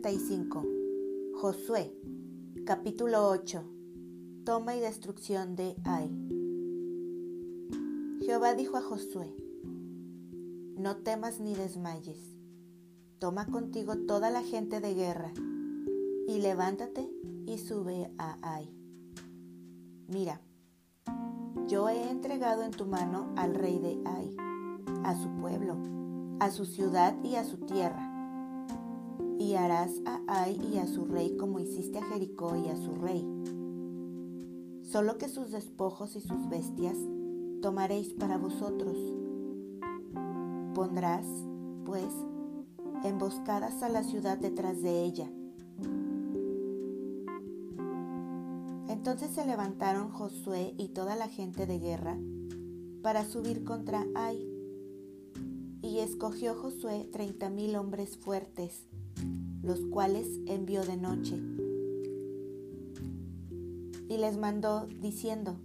35. Josué, capítulo 8. Toma y destrucción de Ai. Jehová dijo a Josué, No temas ni desmayes, toma contigo toda la gente de guerra, y levántate y sube a Ai. Mira, yo he entregado en tu mano al rey de Ai, a su pueblo, a su ciudad y a su tierra y harás a Ai y a su rey como hiciste a Jericó y a su rey. Solo que sus despojos y sus bestias tomaréis para vosotros. Pondrás, pues, emboscadas a la ciudad detrás de ella. Entonces se levantaron Josué y toda la gente de guerra para subir contra Ai. Y escogió Josué treinta mil hombres fuertes los cuales envió de noche. Y les mandó diciendo,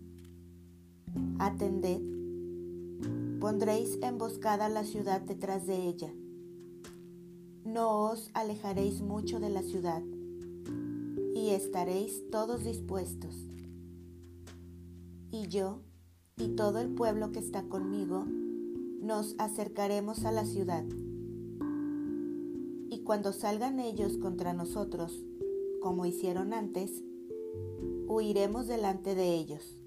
Atended, pondréis emboscada la ciudad detrás de ella. No os alejaréis mucho de la ciudad, y estaréis todos dispuestos. Y yo y todo el pueblo que está conmigo nos acercaremos a la ciudad cuando salgan ellos contra nosotros, como hicieron antes, huiremos delante de ellos.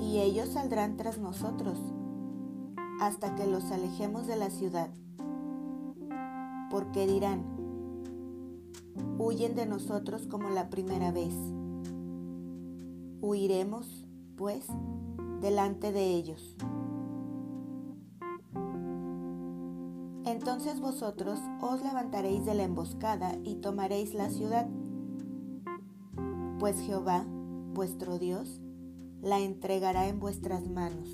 Y ellos saldrán tras nosotros, hasta que los alejemos de la ciudad. Porque dirán, huyen de nosotros como la primera vez. Huiremos, pues, delante de ellos. Entonces vosotros os levantaréis de la emboscada y tomaréis la ciudad, pues Jehová, vuestro Dios, la entregará en vuestras manos.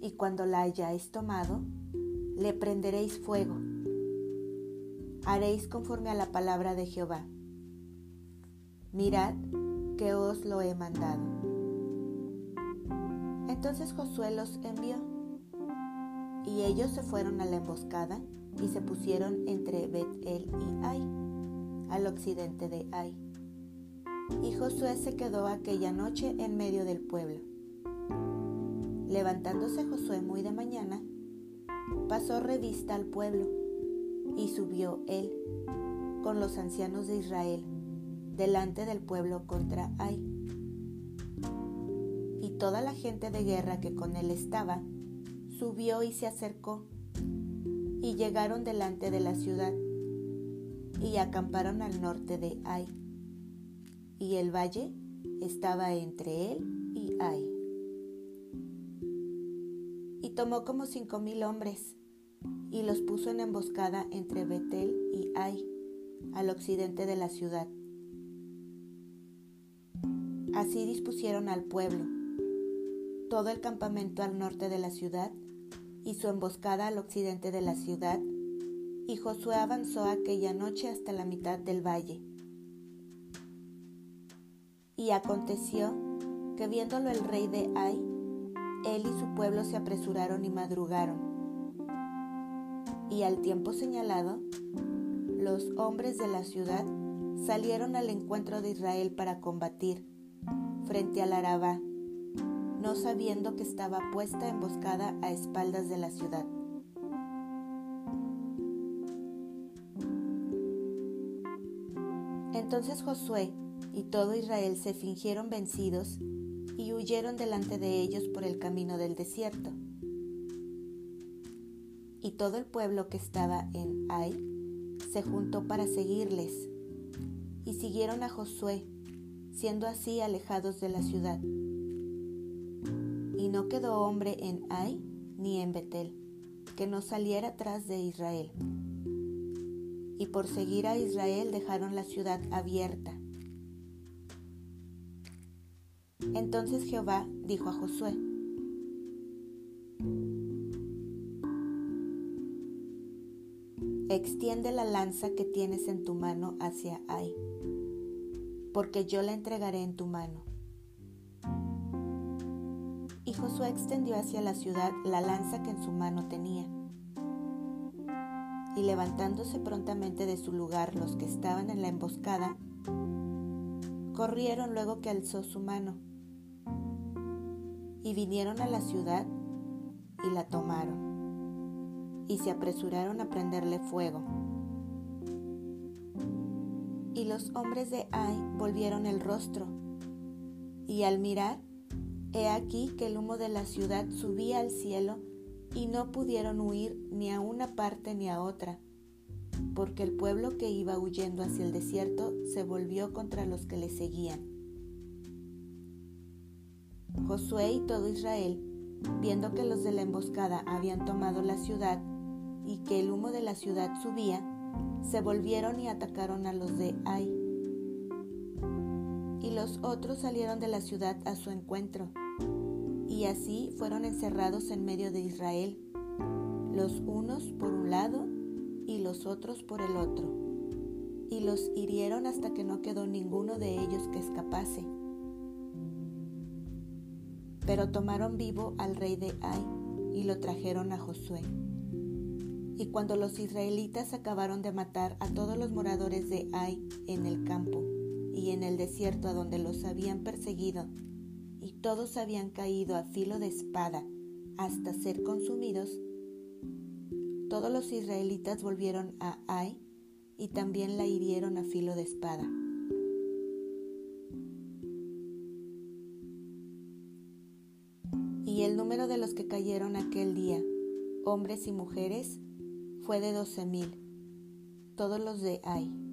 Y cuando la hayáis tomado, le prenderéis fuego. Haréis conforme a la palabra de Jehová. Mirad que os lo he mandado. Entonces Josué los envió, y ellos se fueron a la emboscada y se pusieron entre Bet-El y Ai, al occidente de Ai. Y Josué se quedó aquella noche en medio del pueblo. Levantándose Josué muy de mañana, pasó revista al pueblo y subió él con los ancianos de Israel delante del pueblo contra Ai toda la gente de guerra que con él estaba subió y se acercó, y llegaron delante de la ciudad, y acamparon al norte de Ai, y el valle estaba entre él y Ai. Y tomó como cinco mil hombres, y los puso en emboscada entre Betel y Ai, al occidente de la ciudad. Así dispusieron al pueblo todo el campamento al norte de la ciudad y su emboscada al occidente de la ciudad, y Josué avanzó aquella noche hasta la mitad del valle. Y aconteció que viéndolo el rey de Ai, él y su pueblo se apresuraron y madrugaron. Y al tiempo señalado, los hombres de la ciudad salieron al encuentro de Israel para combatir frente al Arabá no sabiendo que estaba puesta emboscada a espaldas de la ciudad. Entonces Josué y todo Israel se fingieron vencidos y huyeron delante de ellos por el camino del desierto. Y todo el pueblo que estaba en Ai se juntó para seguirles, y siguieron a Josué, siendo así alejados de la ciudad no quedó hombre en Ai ni en Betel que no saliera tras de Israel. Y por seguir a Israel dejaron la ciudad abierta. Entonces Jehová dijo a Josué, extiende la lanza que tienes en tu mano hacia Ai, porque yo la entregaré en tu mano Y Josué extendió hacia la ciudad la lanza que en su mano tenía. Y levantándose prontamente de su lugar los que estaban en la emboscada, corrieron luego que alzó su mano. Y vinieron a la ciudad y la tomaron. Y se apresuraron a prenderle fuego. Y los hombres de Ai volvieron el rostro. Y al mirar, He aquí que el humo de la ciudad subía al cielo y no pudieron huir ni a una parte ni a otra, porque el pueblo que iba huyendo hacia el desierto se volvió contra los que le seguían. Josué y todo Israel, viendo que los de la emboscada habían tomado la ciudad y que el humo de la ciudad subía, se volvieron y atacaron a los de Ai los otros salieron de la ciudad a su encuentro, y así fueron encerrados en medio de Israel, los unos por un lado y los otros por el otro, y los hirieron hasta que no quedó ninguno de ellos que escapase. Pero tomaron vivo al rey de Ai y lo trajeron a Josué. Y cuando los israelitas acabaron de matar a todos los moradores de Ai en el campo, y en el desierto a donde los habían perseguido, y todos habían caído a filo de espada hasta ser consumidos, todos los israelitas volvieron a Ai y también la hirieron a filo de espada. Y el número de los que cayeron aquel día, hombres y mujeres, fue de doce mil, todos los de Ai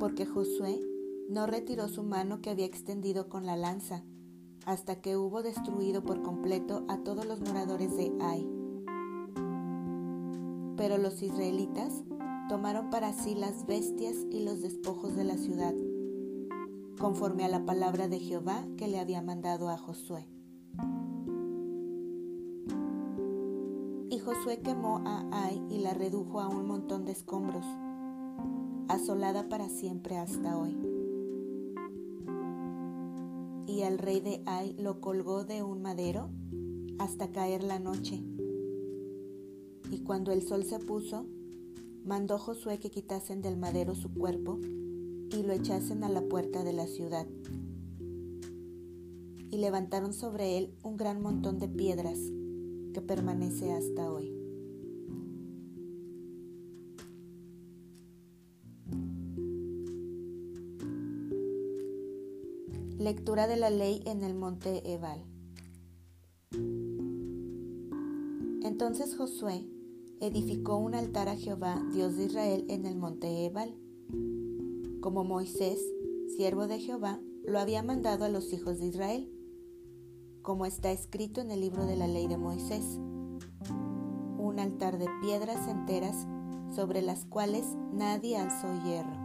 porque Josué no retiró su mano que había extendido con la lanza, hasta que hubo destruido por completo a todos los moradores de Ai. Pero los israelitas tomaron para sí las bestias y los despojos de la ciudad, conforme a la palabra de Jehová que le había mandado a Josué. Y Josué quemó a Ai y la redujo a un montón de escombros asolada para siempre hasta hoy. Y al rey de Ai lo colgó de un madero hasta caer la noche. Y cuando el sol se puso, mandó Josué que quitasen del madero su cuerpo y lo echasen a la puerta de la ciudad. Y levantaron sobre él un gran montón de piedras que permanece hasta hoy. Lectura de la ley en el monte Ebal. Entonces Josué edificó un altar a Jehová, Dios de Israel, en el monte Ebal, como Moisés, siervo de Jehová, lo había mandado a los hijos de Israel, como está escrito en el libro de la ley de Moisés. Un altar de piedras enteras sobre las cuales nadie alzó hierro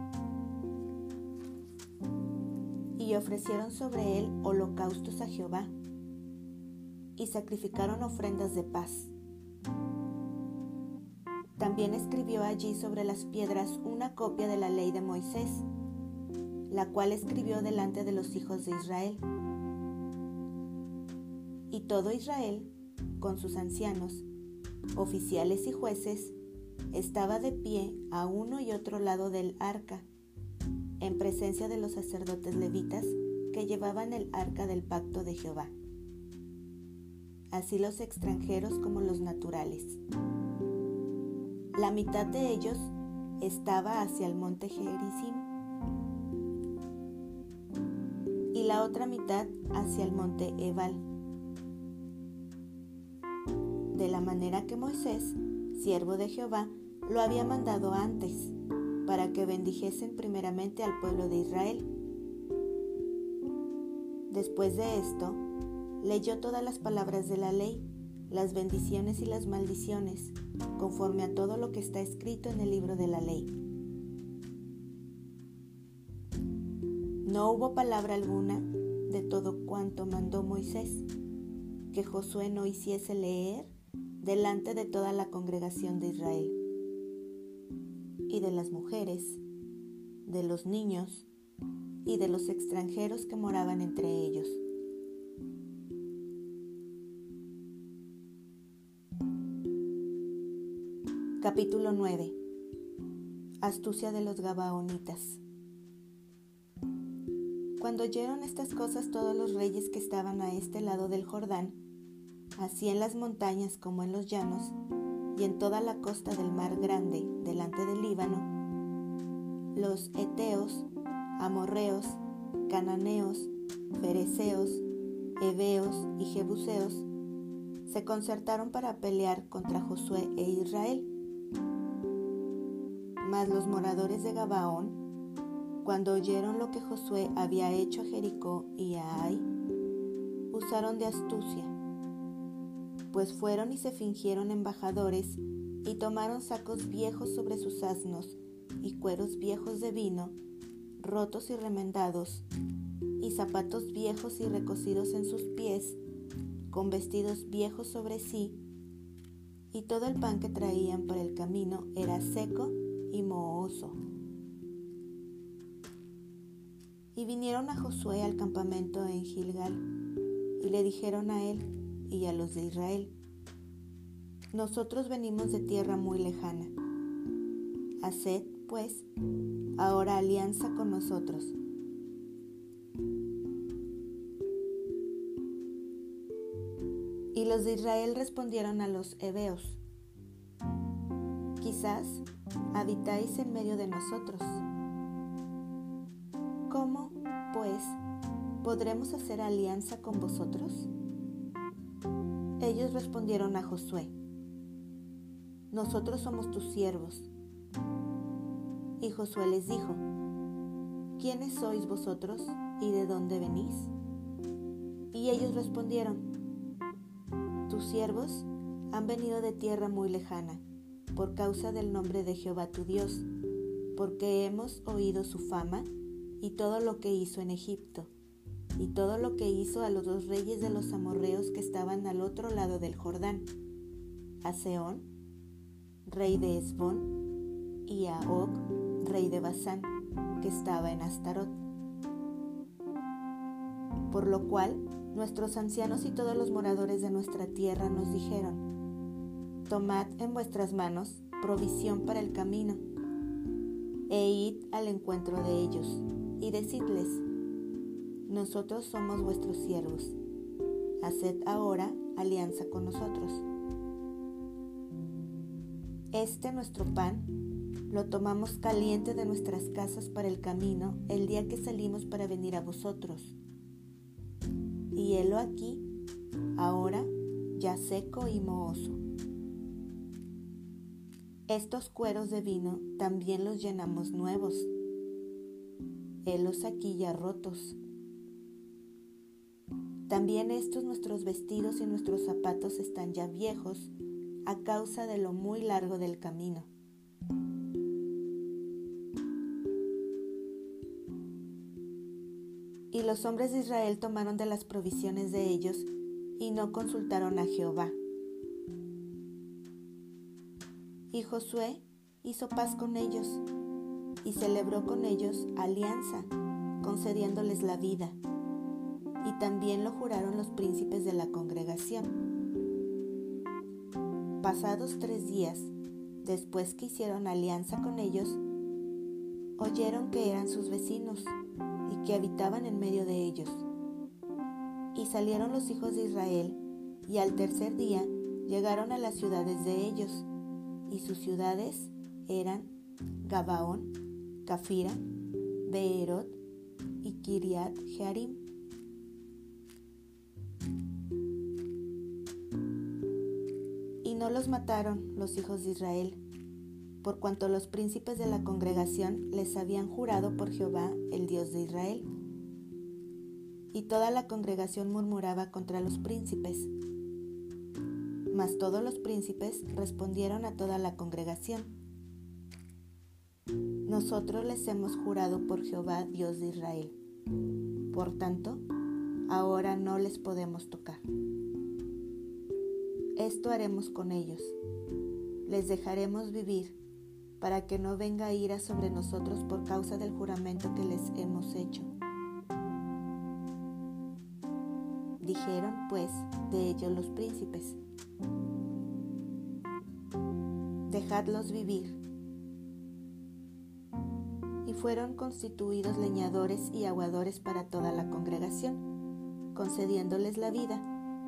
y ofrecieron sobre él holocaustos a Jehová, y sacrificaron ofrendas de paz. También escribió allí sobre las piedras una copia de la ley de Moisés, la cual escribió delante de los hijos de Israel. Y todo Israel, con sus ancianos, oficiales y jueces, estaba de pie a uno y otro lado del arca en presencia de los sacerdotes levitas que llevaban el arca del pacto de Jehová, así los extranjeros como los naturales. La mitad de ellos estaba hacia el monte Gerizim y la otra mitad hacia el monte Ebal. De la manera que Moisés, siervo de Jehová, lo había mandado antes para que bendijesen primeramente al pueblo de Israel. Después de esto, leyó todas las palabras de la ley, las bendiciones y las maldiciones, conforme a todo lo que está escrito en el libro de la ley. No hubo palabra alguna de todo cuanto mandó Moisés, que Josué no hiciese leer delante de toda la congregación de Israel y de las mujeres, de los niños y de los extranjeros que moraban entre ellos. Capítulo 9. Astucia de los Gabaonitas. Cuando oyeron estas cosas todos los reyes que estaban a este lado del Jordán, así en las montañas como en los llanos, y en toda la costa del mar grande delante del Líbano, los Eteos, Amorreos, Cananeos, Fereceos, Eveos y Jebuseos, se concertaron para pelear contra Josué e Israel. Mas los moradores de Gabaón, cuando oyeron lo que Josué había hecho a Jericó y a Ai, usaron de astucia, pues fueron y se fingieron embajadores y tomaron sacos viejos sobre sus asnos y cueros viejos de vino, rotos y remendados, y zapatos viejos y recocidos en sus pies, con vestidos viejos sobre sí, y todo el pan que traían por el camino era seco y mohoso. Y vinieron a Josué al campamento en Gilgal, y le dijeron a él y a los de Israel, nosotros venimos de tierra muy lejana. Haced, pues, ahora alianza con nosotros Y los de Israel respondieron a los heveos, quizás habitáis en medio de nosotros. ¿Cómo, pues, podremos hacer alianza con vosotros? Ellos respondieron a Josué, nosotros somos tus siervos. Y Josué les dijo, ¿quiénes sois vosotros y de dónde venís? Y ellos respondieron, tus siervos han venido de tierra muy lejana, por causa del nombre de Jehová tu Dios, porque hemos oído su fama y todo lo que hizo en Egipto, y todo lo que hizo a los dos reyes de los amorreos que estaban al otro lado del Jordán, a Seón, rey de Esbón, y a Og, rey de Basán, que estaba en Astarot. Por lo cual nuestros ancianos y todos los moradores de nuestra tierra nos dijeron, tomad en vuestras manos provisión para el camino, e id al encuentro de ellos, y decidles, nosotros somos vuestros siervos, haced ahora alianza con nosotros. Este nuestro pan lo tomamos caliente de nuestras casas para el camino el día que salimos para venir a vosotros y helo aquí, ahora ya seco y mohoso. Estos cueros de vino también los llenamos nuevos, helos aquí ya rotos. También estos nuestros vestidos y nuestros zapatos están ya viejos a causa de lo muy largo del camino. Y los hombres de Israel tomaron de las provisiones de ellos y no consultaron a Jehová. Y Josué hizo paz con ellos y celebró con ellos alianza, concediéndoles la vida. Y también lo juraron los príncipes de la congregación. Pasados tres días, después que hicieron alianza con ellos, oyeron que eran sus vecinos y que habitaban en medio de ellos. Y salieron los hijos de Israel, y al tercer día llegaron a las ciudades de ellos, y sus ciudades eran Gabaón, Cafira, Beerot y Kiriat Jearim. Los mataron los hijos de Israel, por cuanto los príncipes de la congregación les habían jurado por Jehová, el Dios de Israel. Y toda la congregación murmuraba contra los príncipes. Mas todos los príncipes respondieron a toda la congregación. Nosotros les hemos jurado por Jehová, Dios de Israel. Por tanto, ahora no les podemos tocar. Esto haremos con ellos. Les dejaremos vivir para que no venga ira sobre nosotros por causa del juramento que les hemos hecho. Dijeron pues de ellos los príncipes, dejadlos vivir. Y fueron constituidos leñadores y aguadores para toda la congregación, concediéndoles la vida,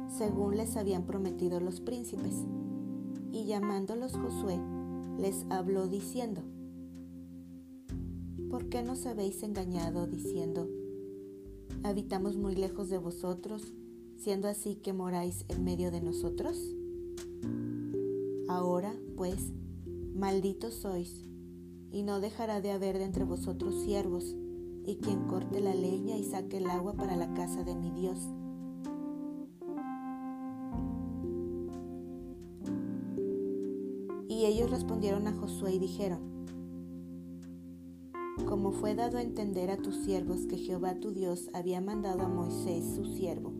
según les habían prometido los príncipes. Y llamándolos Josué, les habló diciendo, ¿por qué nos habéis engañado diciendo, habitamos muy lejos de vosotros, siendo así que moráis en medio de nosotros? Ahora, pues, malditos sois, y no dejará de haber de entre vosotros siervos, y quien corte la leña y saque el agua para la casa de mi Dios. Respondieron a Josué y dijeron, como fue dado a entender a tus siervos que Jehová tu Dios había mandado a Moisés su siervo,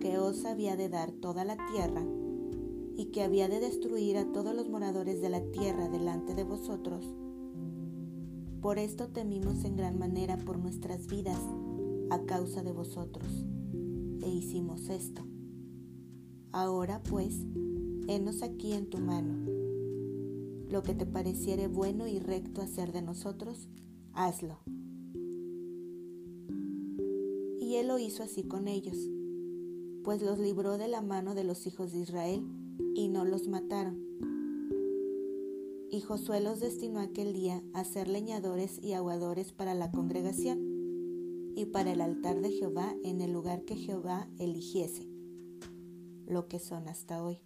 que os había de dar toda la tierra, y que había de destruir a todos los moradores de la tierra delante de vosotros. Por esto temimos en gran manera por nuestras vidas a causa de vosotros, e hicimos esto. Ahora pues, henos aquí en tu mano. Lo que te pareciere bueno y recto hacer de nosotros, hazlo. Y él lo hizo así con ellos, pues los libró de la mano de los hijos de Israel y no los mataron. Y Josué los destinó aquel día a ser leñadores y aguadores para la congregación y para el altar de Jehová en el lugar que Jehová eligiese, lo que son hasta hoy.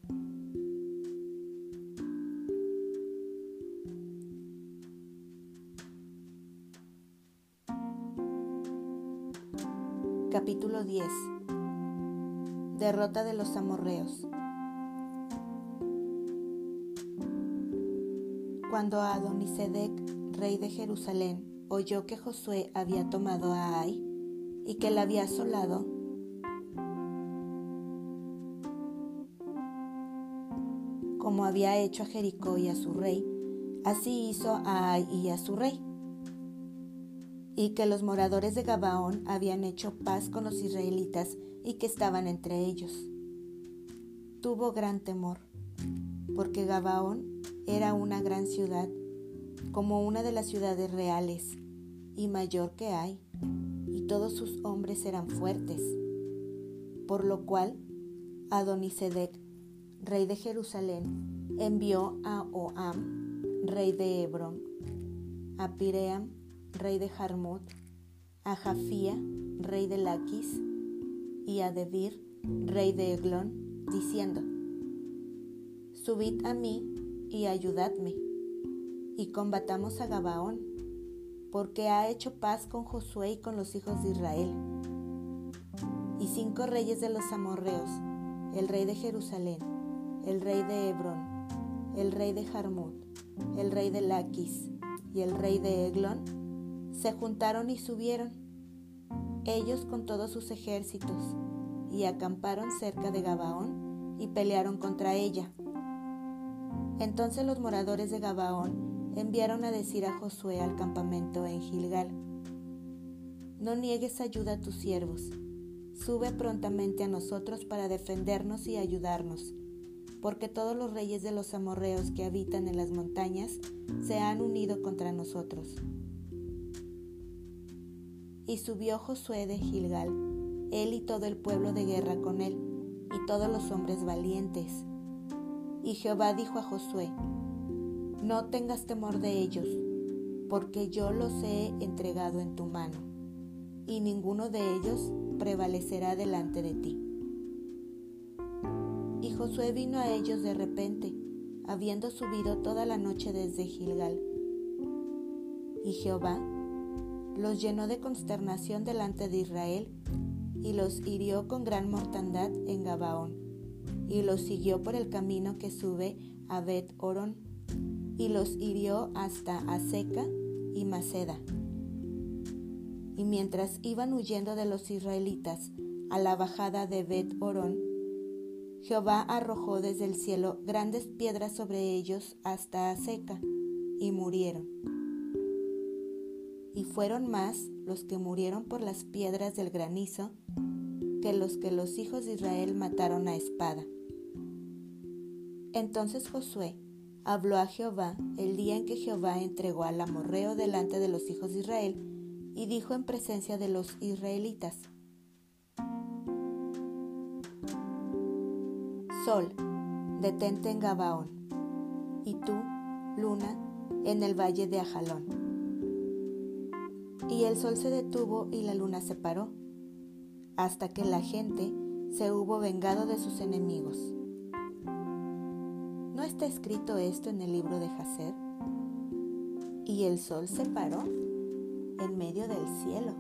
Capítulo 10 Derrota de los amorreos Cuando Adonisedec, rey de Jerusalén, oyó que Josué había tomado a Ai y que la había asolado, como había hecho a Jericó y a su rey, así hizo a Ai y a su rey. Y que los moradores de Gabaón habían hecho paz con los israelitas y que estaban entre ellos. Tuvo gran temor, porque Gabaón era una gran ciudad, como una de las ciudades reales, y mayor que hay, y todos sus hombres eran fuertes. Por lo cual, Adonisedec, rey de Jerusalén, envió a Oam, rey de Hebrón, a Piream, rey de Jarmut, a Jafía, rey de Laquis, y a Debir, rey de Eglón, diciendo, Subid a mí y ayudadme, y combatamos a Gabaón, porque ha hecho paz con Josué y con los hijos de Israel. Y cinco reyes de los amorreos, el rey de Jerusalén, el rey de Hebrón, el rey de Jarmut, el rey de Laquis y el rey de Eglón, se juntaron y subieron, ellos con todos sus ejércitos, y acamparon cerca de Gabaón y pelearon contra ella. Entonces los moradores de Gabaón enviaron a decir a Josué al campamento en Gilgal, No niegues ayuda a tus siervos, sube prontamente a nosotros para defendernos y ayudarnos, porque todos los reyes de los amorreos que habitan en las montañas se han unido contra nosotros. Y subió Josué de Gilgal, él y todo el pueblo de guerra con él, y todos los hombres valientes y Jehová dijo a Josué, no tengas temor de ellos, porque yo los he entregado en tu mano, y ninguno de ellos prevalecerá delante de ti. Y Josué vino a ellos de repente, habiendo subido toda la noche desde Gilgal. Y Jehová los llenó de consternación delante de Israel, y los hirió con gran mortandad en Gabaón y los siguió por el camino que sube a Bet Orón, y los hirió hasta Aseca y Maceda. Y mientras iban huyendo de los israelitas a la bajada de Bet Orón, Jehová arrojó desde el cielo grandes piedras sobre ellos hasta Aseca, y murieron. Y fueron más los que murieron por las piedras del granizo que los que los hijos de Israel mataron a espada. Entonces Josué habló a Jehová el día en que Jehová entregó al amorreo delante de los hijos de Israel y dijo en presencia de los israelitas, Sol, detente en Gabaón, y tú, luna, en el valle de Ajalón. Y el sol se detuvo y la luna se paró, hasta que la gente se hubo vengado de sus enemigos. ¿No está escrito esto en el libro de Jacer? Y el sol se paró en medio del cielo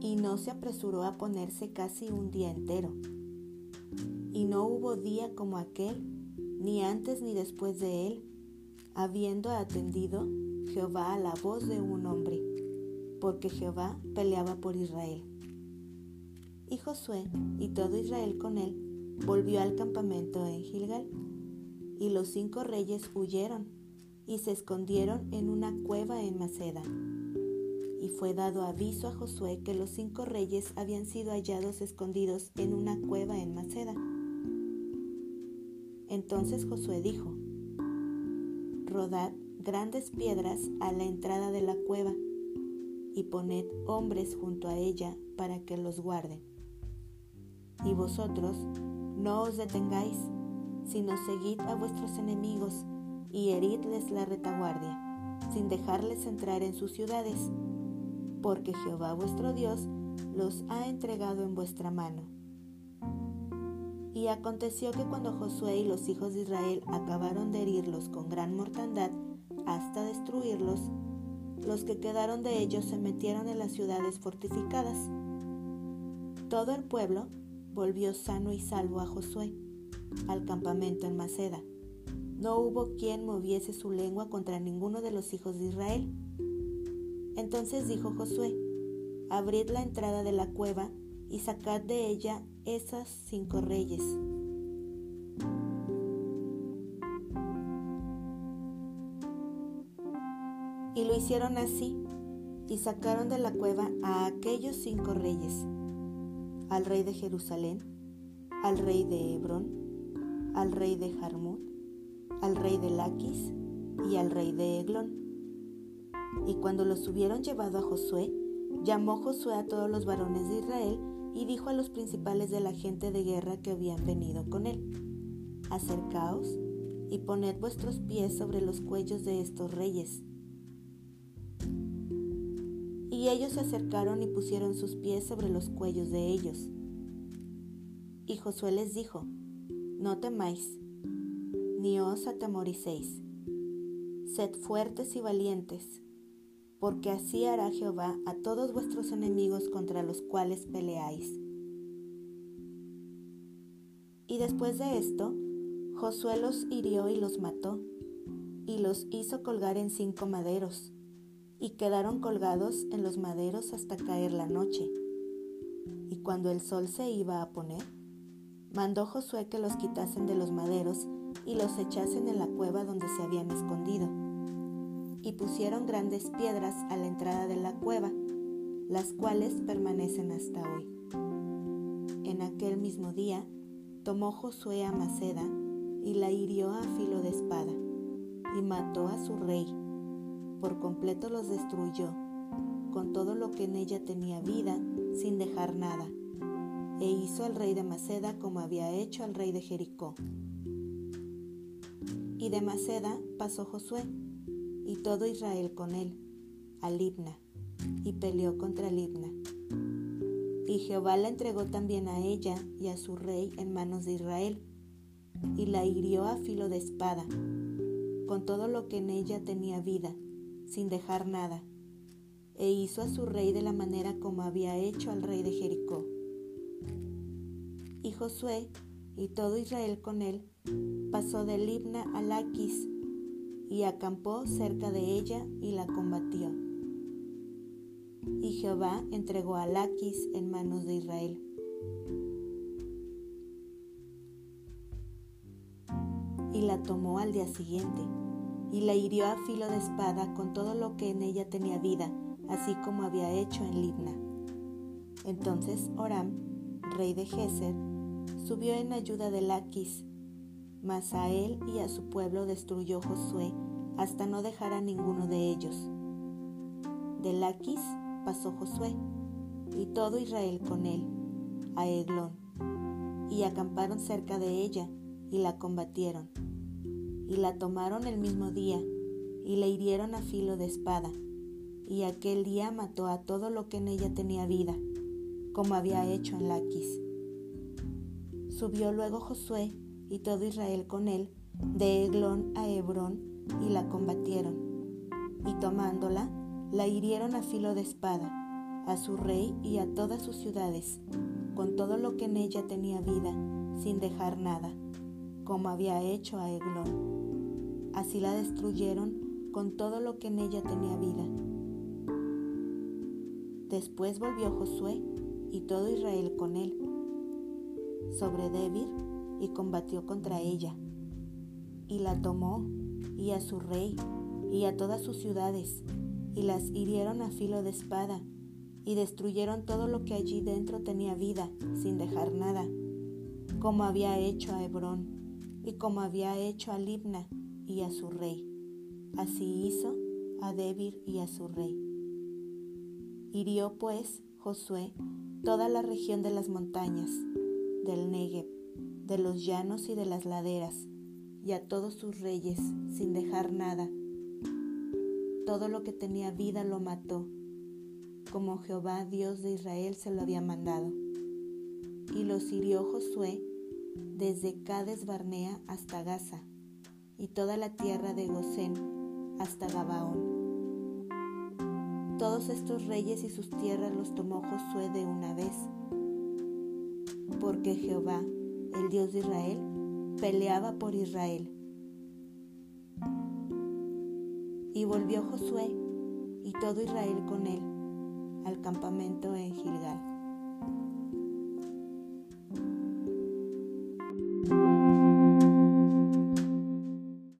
y no se apresuró a ponerse casi un día entero. Y no hubo día como aquel, ni antes ni después de él, habiendo atendido Jehová a la voz de un hombre, porque Jehová peleaba por Israel. Y Josué y todo Israel con él volvió al campamento en Gilgal, y los cinco reyes huyeron y se escondieron en una cueva en Maceda. Y fue dado aviso a Josué que los cinco reyes habían sido hallados escondidos en una cueva en Maceda. Entonces Josué dijo, Rodad grandes piedras a la entrada de la cueva y poned hombres junto a ella para que los guarden. Y vosotros no os detengáis, sino seguid a vuestros enemigos y heridles la retaguardia, sin dejarles entrar en sus ciudades, porque Jehová vuestro Dios los ha entregado en vuestra mano. Y aconteció que cuando Josué y los hijos de Israel acabaron de herirlos con gran mortandad hasta destruirlos, los que quedaron de ellos se metieron en las ciudades fortificadas. Todo el pueblo volvió sano y salvo a Josué, al campamento en Maceda. No hubo quien moviese su lengua contra ninguno de los hijos de Israel. Entonces dijo Josué, abrid la entrada de la cueva y sacad de ella esas cinco reyes. Hicieron así, y sacaron de la cueva a aquellos cinco reyes al rey de Jerusalén, al rey de Hebrón, al rey de Jarmut, al rey de Laquis y al rey de Eglón. Y cuando los hubieron llevado a Josué, llamó Josué a todos los varones de Israel y dijo a los principales de la gente de guerra que habían venido con él, Acercaos y poned vuestros pies sobre los cuellos de estos reyes y ellos se acercaron y pusieron sus pies sobre los cuellos de ellos. Y Josué les dijo, No temáis, ni os atemoricéis, sed fuertes y valientes, porque así hará Jehová a todos vuestros enemigos contra los cuales peleáis. Y después de esto, Josué los hirió y los mató, y los hizo colgar en cinco maderos y quedaron colgados en los maderos hasta caer la noche. Y cuando el sol se iba a poner, mandó Josué que los quitasen de los maderos y los echasen en la cueva donde se habían escondido. Y pusieron grandes piedras a la entrada de la cueva, las cuales permanecen hasta hoy. En aquel mismo día tomó Josué a Maceda y la hirió a filo de espada, y mató a su rey por completo los destruyó, con todo lo que en ella tenía vida, sin dejar nada, e hizo al rey de Maceda como había hecho al rey de Jericó. Y de Maceda pasó Josué, y todo Israel con él, a Libna, y peleó contra Libna. Y Jehová la entregó también a ella y a su rey en manos de Israel, y la hirió a filo de espada, con todo lo que en ella tenía vida, sin dejar nada, e hizo a su rey de la manera como había hecho al rey de Jericó. Y Josué y todo Israel con él pasó de Libna a Laquis y acampó cerca de ella y la combatió. Y Jehová entregó a Laquis en manos de Israel. Y la tomó al día siguiente y la hirió a filo de espada con todo lo que en ella tenía vida, así como había hecho en Libna. Entonces Oram, rey de Geser, subió en ayuda de Laquis, Mas a él y a su pueblo destruyó Josué hasta no dejar a ninguno de ellos. De Laquis pasó Josué y todo Israel con él a Eglón y acamparon cerca de ella y la combatieron y la tomaron el mismo día y la hirieron a filo de espada. Y aquel día mató a todo lo que en ella tenía vida como había hecho en Laquis. Subió luego Josué y todo Israel con él de Eglón a Hebrón y la combatieron. Y tomándola la hirieron a filo de espada a su rey y a todas sus ciudades con todo lo que en ella tenía vida sin dejar nada como había hecho a Eglón así la destruyeron con todo lo que en ella tenía vida. Después volvió Josué y todo Israel con él sobre Debir y combatió contra ella, y la tomó, y a su rey, y a todas sus ciudades, y las hirieron a filo de espada, y destruyeron todo lo que allí dentro tenía vida, sin dejar nada, como había hecho a Hebrón, y como había hecho a Libna y a su rey. Así hizo a Debir y a su rey. Hirió pues Josué toda la región de las montañas, del Negev, de los llanos y de las laderas, y a todos sus reyes, sin dejar nada. Todo lo que tenía vida lo mató, como Jehová Dios de Israel se lo había mandado. Y los hirió Josué desde Cades Barnea hasta Gaza, y toda la tierra de Gosén hasta Gabaón. Todos estos reyes y sus tierras los tomó Josué de una vez, porque Jehová, el Dios de Israel, peleaba por Israel. Y volvió Josué y todo Israel con él al campamento en Gilgal.